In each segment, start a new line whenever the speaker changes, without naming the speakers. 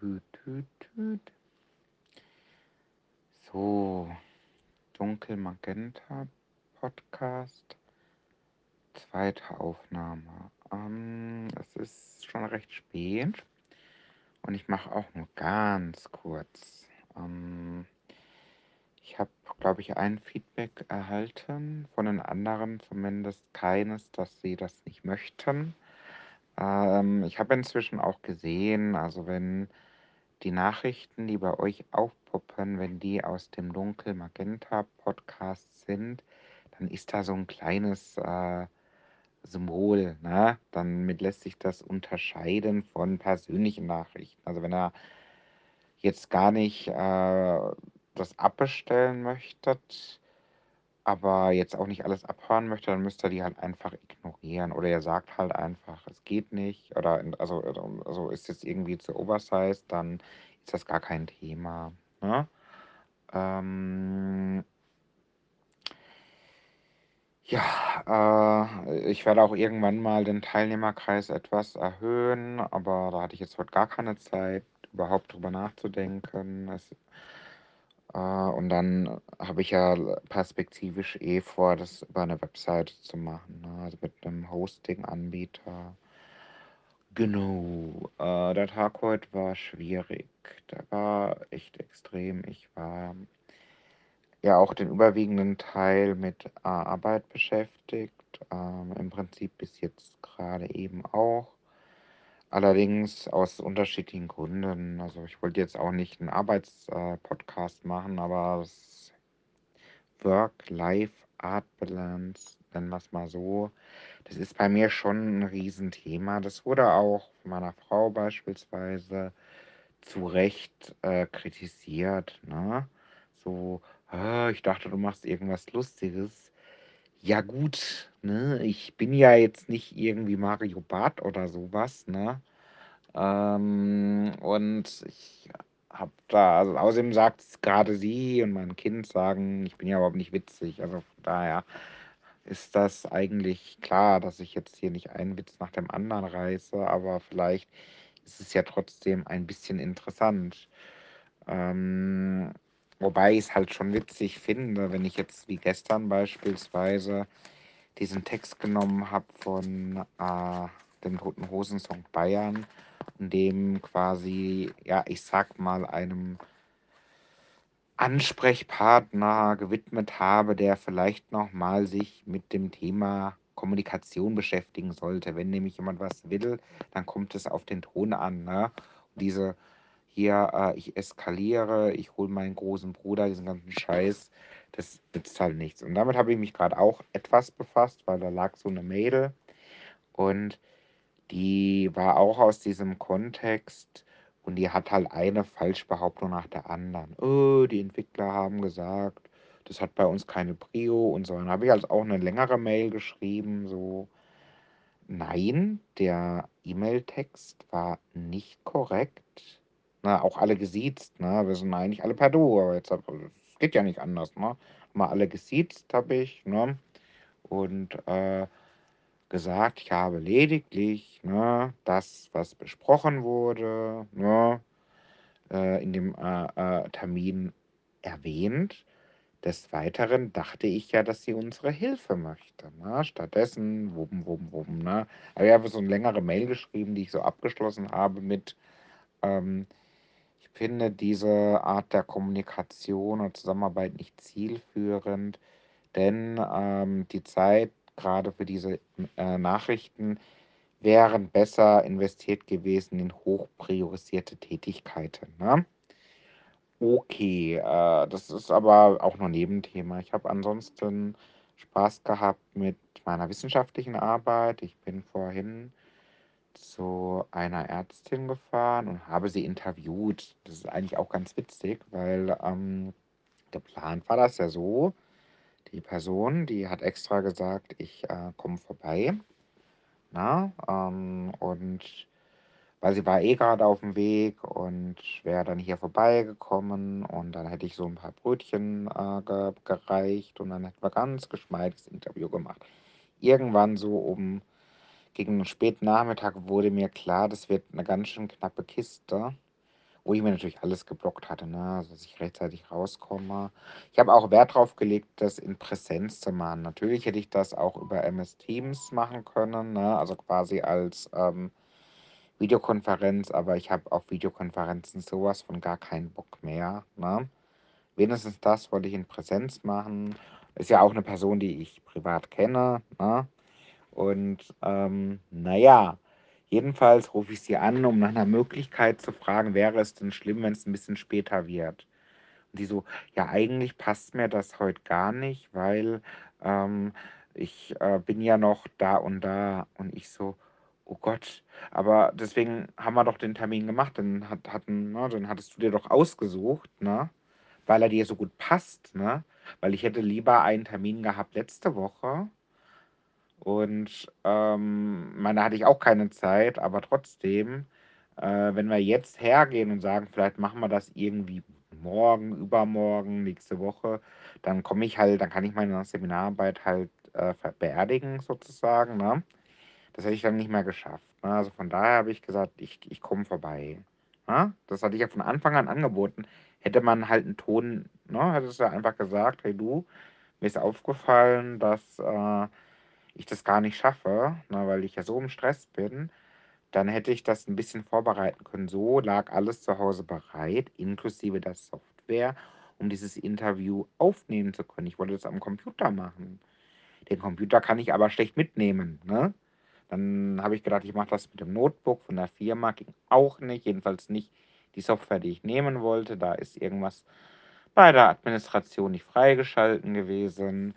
Tüt, tüt. So, Dunkel Magenta Podcast. Zweite Aufnahme. Ähm, es ist schon recht spät und ich mache auch nur ganz kurz. Ähm, ich habe, glaube ich, ein Feedback erhalten, von den anderen zumindest keines, dass sie das nicht möchten. Ähm, ich habe inzwischen auch gesehen, also wenn die Nachrichten, die bei euch aufpoppen, wenn die aus dem Dunkel Magenta Podcast sind, dann ist da so ein kleines äh, Symbol, ne? Damit lässt sich das unterscheiden von persönlichen Nachrichten. Also wenn er jetzt gar nicht äh, das abbestellen möchtet, aber jetzt auch nicht alles abhören möchte, dann müsst ihr die halt einfach ignorieren. Oder ihr sagt halt einfach, es geht nicht. Oder also, also ist jetzt irgendwie zu oversized, dann ist das gar kein Thema. Ne? Ähm, ja, äh, ich werde auch irgendwann mal den Teilnehmerkreis etwas erhöhen, aber da hatte ich jetzt heute gar keine Zeit, überhaupt drüber nachzudenken. Es, äh, und dann habe ich ja perspektivisch eh vor, das über eine Webseite zu machen, ne? also mit einem Hosting-Anbieter. Genau, äh, der Tag heute war schwierig. Der war echt extrem. Ich war ja auch den überwiegenden Teil mit äh, Arbeit beschäftigt. Ähm, Im Prinzip bis jetzt gerade eben auch. Allerdings aus unterschiedlichen Gründen. Also ich wollte jetzt auch nicht einen Arbeitspodcast äh, machen, aber Work-Life-Art-Balance, nennen wir es mal so, das ist bei mir schon ein Riesenthema. Das wurde auch von meiner Frau beispielsweise zu Recht äh, kritisiert. Ne? So, ah, ich dachte, du machst irgendwas Lustiges. Ja gut, ne? Ich bin ja jetzt nicht irgendwie Mario Barth oder sowas, ne? Ähm, und ich habe da, also außerdem sagt gerade sie und mein Kind sagen, ich bin ja überhaupt nicht witzig. Also von daher ist das eigentlich klar, dass ich jetzt hier nicht einen Witz nach dem anderen reiße, aber vielleicht ist es ja trotzdem ein bisschen interessant. Ähm, wobei ich es halt schon witzig finde, wenn ich jetzt wie gestern beispielsweise diesen Text genommen habe von äh, dem Toten Hosen Song Bayern und dem quasi, ja, ich sag mal, einem Ansprechpartner gewidmet habe, der vielleicht nochmal sich mit dem Thema Kommunikation beschäftigen sollte. Wenn nämlich jemand was will, dann kommt es auf den Ton an. Ne? Diese hier, äh, ich eskaliere, ich hole meinen großen Bruder, diesen ganzen Scheiß, das nützt halt nichts. Und damit habe ich mich gerade auch etwas befasst, weil da lag so eine Mail und die war auch aus diesem Kontext und die hat halt eine Falschbehauptung nach der anderen. Oh, die Entwickler haben gesagt, das hat bei uns keine Prio und so. Dann habe ich halt auch eine längere Mail geschrieben, so. Nein, der E-Mail-Text war nicht korrekt. Na, auch alle gesiezt, ne? Wir sind eigentlich alle per Du, aber jetzt es geht ja nicht anders, ne? Mal alle gesiezt habe ich, ne? Und äh, gesagt, ich habe lediglich ne, das, was besprochen wurde, ne, äh, in dem äh, äh, Termin erwähnt. Des Weiteren dachte ich ja, dass sie unsere Hilfe möchte. Ne? Stattdessen, wum, wum, wum. Ne? Aber ich habe so eine längere Mail geschrieben, die ich so abgeschlossen habe mit, ähm, finde diese Art der Kommunikation und Zusammenarbeit nicht zielführend, denn ähm, die Zeit gerade für diese äh, Nachrichten wären besser investiert gewesen in hochpriorisierte Tätigkeiten. Ne? Okay, äh, das ist aber auch nur Nebenthema. Ich habe ansonsten Spaß gehabt mit meiner wissenschaftlichen Arbeit. Ich bin vorhin zu einer Ärztin gefahren und habe sie interviewt. Das ist eigentlich auch ganz witzig, weil ähm, geplant war das ja so, die Person, die hat extra gesagt, ich äh, komme vorbei. Na, ähm, und weil sie war eh gerade auf dem Weg und wäre dann hier vorbeigekommen und dann hätte ich so ein paar Brötchen äh, ge gereicht und dann hätten wir ganz geschmeidiges Interview gemacht. Irgendwann so um gegen den späten Nachmittag wurde mir klar, das wird eine ganz schön knappe Kiste. wo ich mir natürlich alles geblockt hatte, ne? Also, dass ich rechtzeitig rauskomme. Ich habe auch Wert drauf gelegt, das in Präsenz zu machen. Natürlich hätte ich das auch über MS Teams machen können, ne? Also quasi als ähm, Videokonferenz, aber ich habe auf Videokonferenzen sowas von gar keinen Bock mehr. Ne? Wenigstens das wollte ich in Präsenz machen. Ist ja auch eine Person, die ich privat kenne. Ne? Und ähm, naja, jedenfalls rufe ich sie an, um nach einer Möglichkeit zu fragen, wäre es denn schlimm, wenn es ein bisschen später wird? Und die so, ja, eigentlich passt mir das heute gar nicht, weil ähm, ich äh, bin ja noch da und da. Und ich so, oh Gott, aber deswegen haben wir doch den Termin gemacht. Dann, hat, hatten, ne, dann hattest du dir doch ausgesucht, ne? Weil er dir so gut passt, ne? Weil ich hätte lieber einen Termin gehabt letzte Woche. Und ähm, meine hatte ich auch keine Zeit, aber trotzdem, äh, wenn wir jetzt hergehen und sagen, vielleicht machen wir das irgendwie morgen, übermorgen, nächste Woche, dann komme ich halt, dann kann ich meine Seminararbeit halt äh, beerdigen sozusagen. Ne? Das hätte ich dann nicht mehr geschafft. Ne? Also von daher habe ich gesagt, ich, ich komme vorbei. Ne? Das hatte ich ja von Anfang an angeboten. Hätte man halt einen Ton, ne, hätte es ja einfach gesagt, hey du, mir ist aufgefallen, dass äh, ich das gar nicht schaffe, ne, weil ich ja so im Stress bin, dann hätte ich das ein bisschen vorbereiten können. So lag alles zu Hause bereit, inklusive der Software, um dieses Interview aufnehmen zu können. Ich wollte das am Computer machen. Den Computer kann ich aber schlecht mitnehmen. Ne? Dann habe ich gedacht, ich mache das mit dem Notebook von der Firma. Ging auch nicht, jedenfalls nicht die Software, die ich nehmen wollte. Da ist irgendwas bei der Administration nicht freigeschalten gewesen.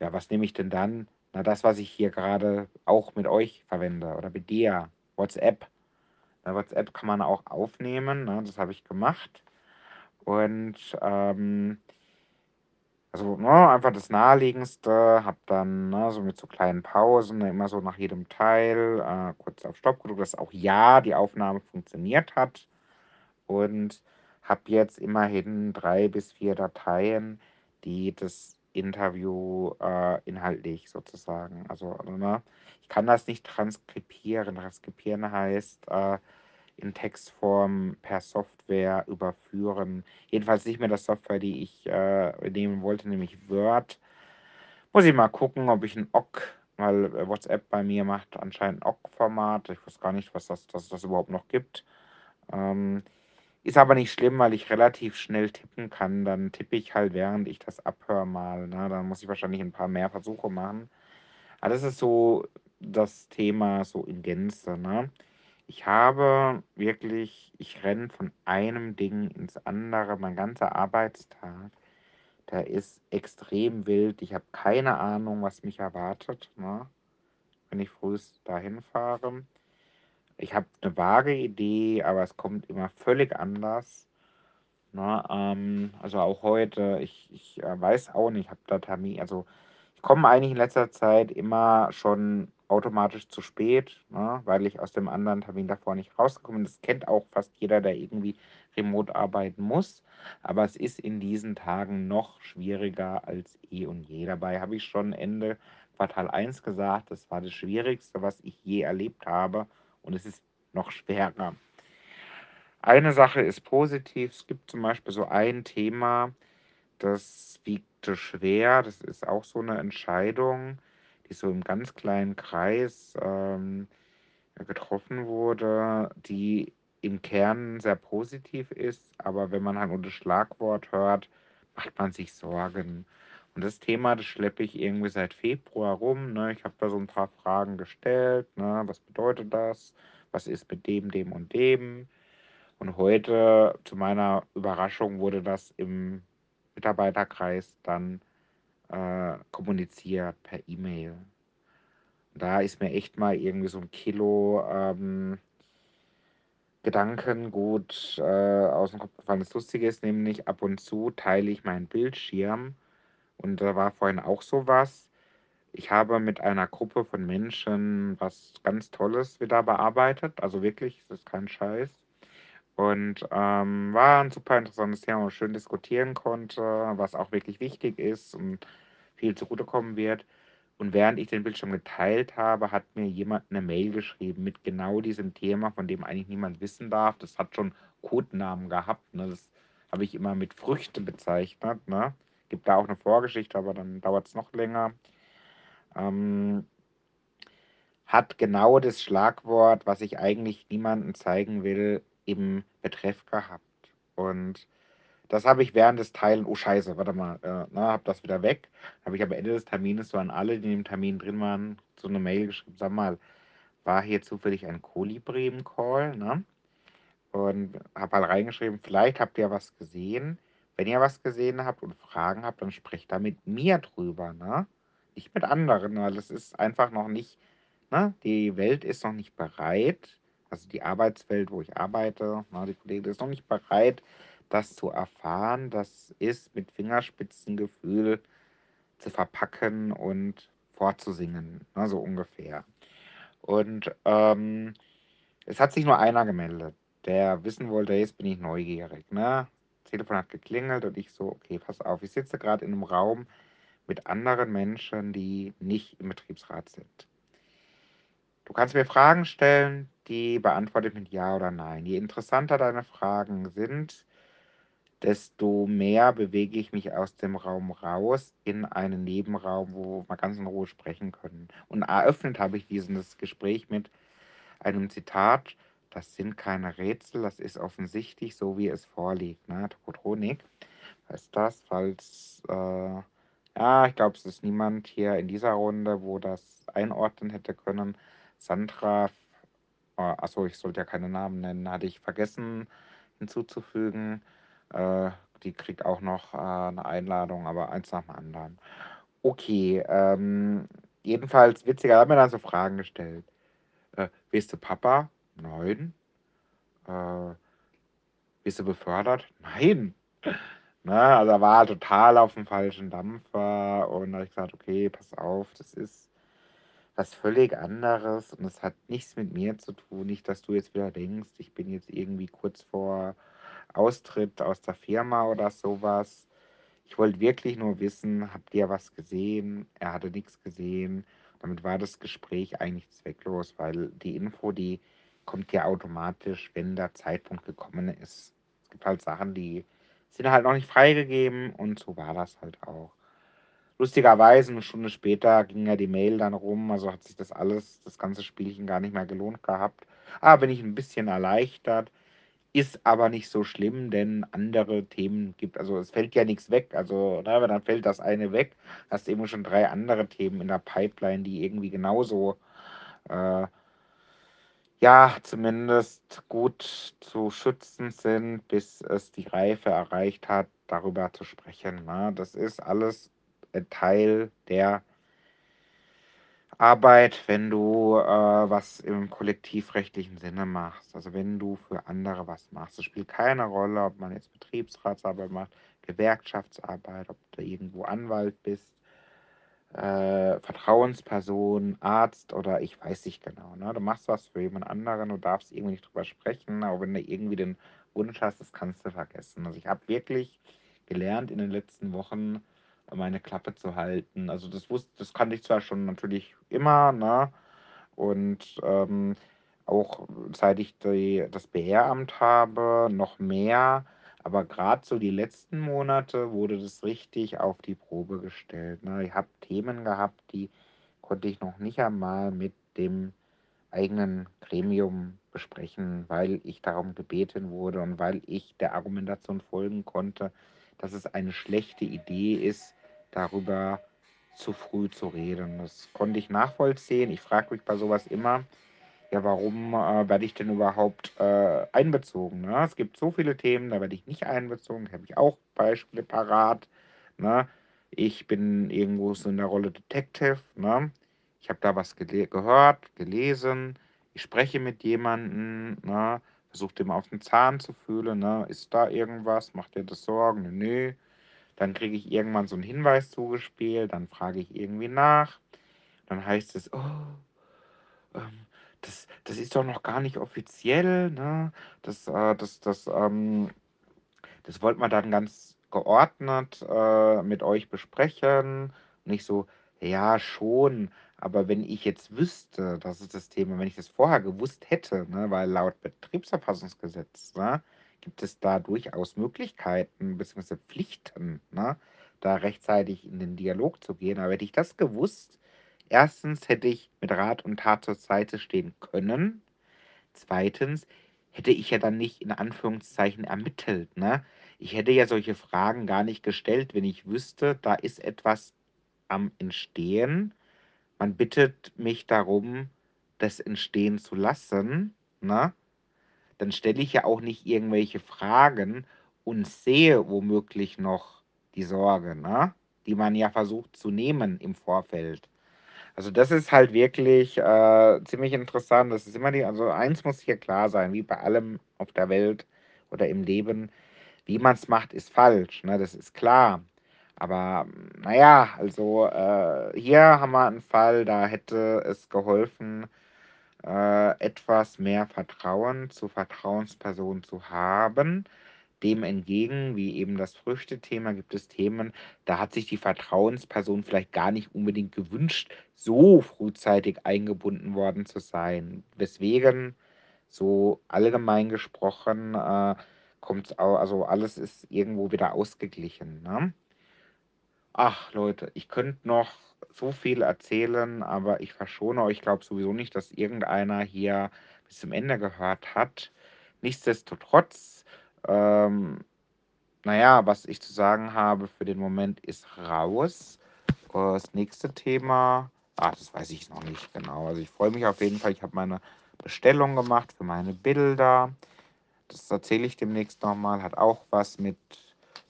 Ja, was nehme ich denn dann? Na, das, was ich hier gerade auch mit euch verwende oder mit dir, WhatsApp. Na, WhatsApp kann man auch aufnehmen, ne? das habe ich gemacht. Und ähm, also ne, einfach das Naheliegendste, habe dann ne, so mit so kleinen Pausen, immer so nach jedem Teil äh, kurz auf Stopp gedrückt, dass auch ja die Aufnahme funktioniert hat. Und habe jetzt immerhin drei bis vier Dateien, die das Interview äh, inhaltlich sozusagen. Also, ne, ich kann das nicht transkribieren. Transkribieren heißt äh, in Textform per Software überführen. Jedenfalls nicht mehr das Software, die ich äh, nehmen wollte, nämlich Word. Muss ich mal gucken, ob ich ein OGG, weil äh, WhatsApp bei mir macht anscheinend OGG-Format. Ich weiß gar nicht, was das, dass das überhaupt noch gibt. Ähm, ist aber nicht schlimm, weil ich relativ schnell tippen kann. Dann tippe ich halt, während ich das abhöre mal. Ne? Dann muss ich wahrscheinlich ein paar mehr Versuche machen. Aber das ist so das Thema so in Gänze. Ne? Ich habe wirklich, ich renne von einem Ding ins andere, mein ganzer Arbeitstag. Der ist extrem wild. Ich habe keine Ahnung, was mich erwartet, ne? wenn ich früh dahin fahre. Ich habe eine vage Idee, aber es kommt immer völlig anders. Ne? Ähm, also auch heute, ich, ich äh, weiß auch nicht, ich habe da Termin, also ich komme eigentlich in letzter Zeit immer schon automatisch zu spät, ne? weil ich aus dem anderen Termin davor nicht rausgekommen bin. Das kennt auch fast jeder, der irgendwie remote arbeiten muss. Aber es ist in diesen Tagen noch schwieriger als eh und je. Dabei habe ich schon Ende Quartal 1 gesagt, das war das Schwierigste, was ich je erlebt habe und es ist noch schwerer. Eine Sache ist positiv, es gibt zum Beispiel so ein Thema, das wiegte schwer, das ist auch so eine Entscheidung, die so im ganz kleinen Kreis ähm, getroffen wurde, die im Kern sehr positiv ist, aber wenn man halt nur das Schlagwort hört, macht man sich Sorgen. Und das Thema, das schleppe ich irgendwie seit Februar rum. Ne? Ich habe da so ein paar Fragen gestellt. Ne? Was bedeutet das? Was ist mit dem, dem und dem? Und heute, zu meiner Überraschung, wurde das im Mitarbeiterkreis dann äh, kommuniziert per E-Mail. Da ist mir echt mal irgendwie so ein Kilo ähm, Gedankengut äh, aus dem Kopf gefallen. Das Lustige ist nämlich, ab und zu teile ich meinen Bildschirm und da war vorhin auch sowas. Ich habe mit einer Gruppe von Menschen was ganz Tolles wieder bearbeitet. Also wirklich, das ist kein Scheiß. Und ähm, war ein super interessantes Thema, wo man schön diskutieren konnte, was auch wirklich wichtig ist und viel zugutekommen wird. Und während ich den Bildschirm geteilt habe, hat mir jemand eine Mail geschrieben mit genau diesem Thema, von dem eigentlich niemand wissen darf. Das hat schon Codenamen gehabt. Ne? Das habe ich immer mit Früchte bezeichnet. Ne? Gibt da auch eine Vorgeschichte, aber dann dauert es noch länger. Ähm, hat genau das Schlagwort, was ich eigentlich niemandem zeigen will, im Betreff gehabt. Und das habe ich während des Teilen, oh Scheiße, warte mal, äh, na, habe das wieder weg. Habe ich am Ende des Termines so an alle, die im Termin drin waren, so eine Mail geschrieben, sag mal, war hier zufällig ein Kolibri im Call, ne? Und habe halt reingeschrieben, vielleicht habt ihr was gesehen. Wenn ihr was gesehen habt und Fragen habt, dann sprecht da mit mir drüber, ne? Nicht mit anderen, weil das ist einfach noch nicht, ne? Die Welt ist noch nicht bereit. Also die Arbeitswelt, wo ich arbeite, ne? die Kollegen ist noch nicht bereit, das zu erfahren. Das ist mit Fingerspitzengefühl zu verpacken und vorzusingen, ne? so ungefähr. Und ähm, es hat sich nur einer gemeldet, der wissen wollte, jetzt bin ich neugierig. Ne? Telefon hat geklingelt und ich so, okay, pass auf, ich sitze gerade in einem Raum mit anderen Menschen, die nicht im Betriebsrat sind. Du kannst mir Fragen stellen, die beantworte ich mit Ja oder Nein. Je interessanter deine Fragen sind, desto mehr bewege ich mich aus dem Raum raus in einen Nebenraum, wo wir ganz in Ruhe sprechen können. Und eröffnet habe ich dieses Gespräch mit einem Zitat, das sind keine Rätsel, das ist offensichtlich so, wie es vorliegt. Ne? Tokotronik heißt das, falls, äh, ja, ich glaube, es ist niemand hier in dieser Runde, wo das einordnen hätte können. Sandra, äh, achso, ich sollte ja keine Namen nennen, hatte ich vergessen hinzuzufügen. Äh, die kriegt auch noch äh, eine Einladung, aber eins nach dem anderen. Okay, ähm, jedenfalls witziger, hat mir dann so Fragen gestellt. Äh, bist du Papa? Nein. Äh, bist du befördert? Nein. Ne, also er war total auf dem falschen Dampfer und da habe ich gesagt, okay, pass auf, das ist was völlig anderes und es hat nichts mit mir zu tun. Nicht, dass du jetzt wieder denkst, ich bin jetzt irgendwie kurz vor Austritt aus der Firma oder sowas. Ich wollte wirklich nur wissen, habt ihr was gesehen? Er hatte nichts gesehen. Damit war das Gespräch eigentlich zwecklos, weil die Info, die kommt ja automatisch, wenn der Zeitpunkt gekommen ist. Es gibt halt Sachen, die sind halt noch nicht freigegeben und so war das halt auch. Lustigerweise, eine Stunde später ging ja die Mail dann rum, also hat sich das alles, das ganze Spielchen gar nicht mehr gelohnt gehabt. Aber ah, bin ich ein bisschen erleichtert. Ist aber nicht so schlimm, denn andere Themen gibt, also es fällt ja nichts weg. Also, ne, dann fällt das eine weg, hast eben schon drei andere Themen in der Pipeline, die irgendwie genauso, äh, ja, zumindest gut zu schützen sind, bis es die Reife erreicht hat, darüber zu sprechen. Ne? Das ist alles ein Teil der Arbeit, wenn du äh, was im kollektivrechtlichen Sinne machst. Also wenn du für andere was machst. Es spielt keine Rolle, ob man jetzt Betriebsratsarbeit macht, Gewerkschaftsarbeit, ob du irgendwo Anwalt bist, äh, Vertrauensperson, Arzt oder ich weiß nicht genau. Ne? Du machst was für jemand anderen, du darfst irgendwie nicht drüber sprechen, aber wenn du irgendwie den Wunsch hast, das kannst du vergessen. Also ich habe wirklich gelernt in den letzten Wochen, meine Klappe zu halten. Also das wusste, das kannte ich zwar schon natürlich immer, ne? Und ähm, auch seit ich die, das BR-Amt habe, noch mehr. Aber gerade so die letzten Monate wurde das richtig auf die Probe gestellt. Ne? Ich habe Themen gehabt, die konnte ich noch nicht einmal mit dem eigenen Gremium besprechen, weil ich darum gebeten wurde und weil ich der Argumentation folgen konnte, dass es eine schlechte Idee ist, darüber zu früh zu reden. Das konnte ich nachvollziehen. Ich frage mich bei sowas immer, ja, warum äh, werde ich denn überhaupt äh, einbezogen? Ne? Es gibt so viele Themen, da werde ich nicht einbezogen. Da habe ich auch Beispiele parat. Ne? Ich bin irgendwo so in der Rolle Detective. Ne? Ich habe da was gele gehört, gelesen. Ich spreche mit jemandem, ne? versuche dem auf den Zahn zu fühlen. Ne? Ist da irgendwas? Macht dir das Sorgen? Nö. Dann kriege ich irgendwann so einen Hinweis zugespielt, dann frage ich irgendwie nach. Dann heißt es, oh, ähm, das, das ist doch noch gar nicht offiziell, ne? Das, äh, das, das, ähm, das wollte man dann ganz geordnet äh, mit euch besprechen. Nicht so, Ja, schon. Aber wenn ich jetzt wüsste, das ist das Thema, wenn ich das vorher gewusst hätte, ne, weil laut Betriebsverfassungsgesetz, ne, gibt es da durchaus Möglichkeiten bzw. Pflichten, ne, da rechtzeitig in den Dialog zu gehen. Aber hätte ich das gewusst, erstens hätte ich mit Rat und Tat zur Seite stehen können. Zweitens hätte ich ja dann nicht in Anführungszeichen ermittelt, ne? Ich hätte ja solche Fragen gar nicht gestellt, wenn ich wüsste, da ist etwas am Entstehen. Man bittet mich darum, das entstehen zu lassen, ne? Dann stelle ich ja auch nicht irgendwelche Fragen und sehe womöglich noch die Sorge, ne? Die man ja versucht zu nehmen im Vorfeld. Also das ist halt wirklich äh, ziemlich interessant. Das ist immer die, also eins muss hier klar sein, wie bei allem auf der Welt oder im Leben, wie man es macht, ist falsch, ne? Das ist klar. Aber naja, also äh, hier haben wir einen Fall, da hätte es geholfen, äh, etwas mehr Vertrauen zu Vertrauenspersonen zu haben. Dem entgegen, wie eben das Früchtethema, gibt es Themen, da hat sich die Vertrauensperson vielleicht gar nicht unbedingt gewünscht, so frühzeitig eingebunden worden zu sein. Weswegen, so allgemein gesprochen, äh, kommt also alles ist irgendwo wieder ausgeglichen. Ne? Ach Leute, ich könnte noch so viel erzählen, aber ich verschone euch. Glaube sowieso nicht, dass irgendeiner hier bis zum Ende gehört hat. Nichtsdestotrotz, ähm, naja, was ich zu sagen habe für den Moment ist raus. Das nächste Thema, ah, das weiß ich noch nicht genau. Also ich freue mich auf jeden Fall. Ich habe meine Bestellung gemacht für meine Bilder. Das erzähle ich demnächst nochmal. Hat auch was mit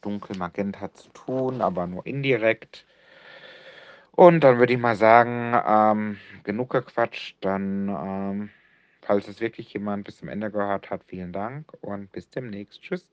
dunkelmagenta zu tun, aber nur indirekt. Und dann würde ich mal sagen, ähm, genug gequatscht. Dann, ähm, falls es wirklich jemand bis zum Ende gehört hat, vielen Dank und bis demnächst. Tschüss.